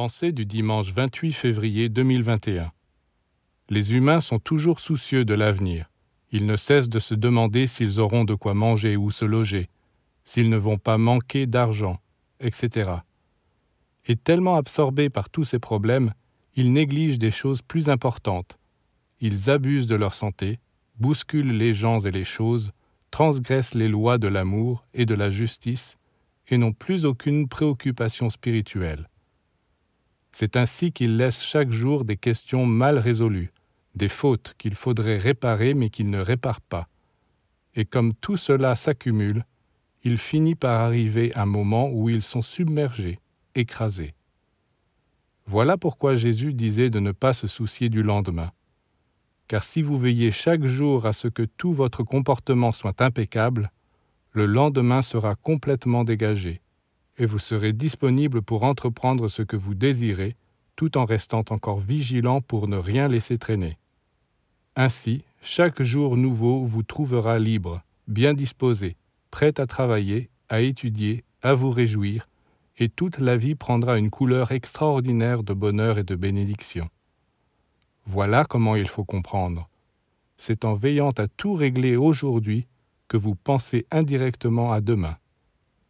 Pensée du dimanche 28 février 2021. Les humains sont toujours soucieux de l'avenir. Ils ne cessent de se demander s'ils auront de quoi manger ou se loger, s'ils ne vont pas manquer d'argent, etc. Et tellement absorbés par tous ces problèmes, ils négligent des choses plus importantes. Ils abusent de leur santé, bousculent les gens et les choses, transgressent les lois de l'amour et de la justice, et n'ont plus aucune préoccupation spirituelle. C'est ainsi qu'ils laissent chaque jour des questions mal résolues, des fautes qu'il faudrait réparer mais qu'ils ne réparent pas. Et comme tout cela s'accumule, il finit par arriver un moment où ils sont submergés, écrasés. Voilà pourquoi Jésus disait de ne pas se soucier du lendemain. Car si vous veillez chaque jour à ce que tout votre comportement soit impeccable, le lendemain sera complètement dégagé, et vous serez disponible pour entreprendre ce que vous désirez, tout en restant encore vigilant pour ne rien laisser traîner. Ainsi, chaque jour nouveau vous trouvera libre, bien disposé, prêt à travailler, à étudier, à vous réjouir, et toute la vie prendra une couleur extraordinaire de bonheur et de bénédiction. Voilà comment il faut comprendre. C'est en veillant à tout régler aujourd'hui que vous pensez indirectement à demain.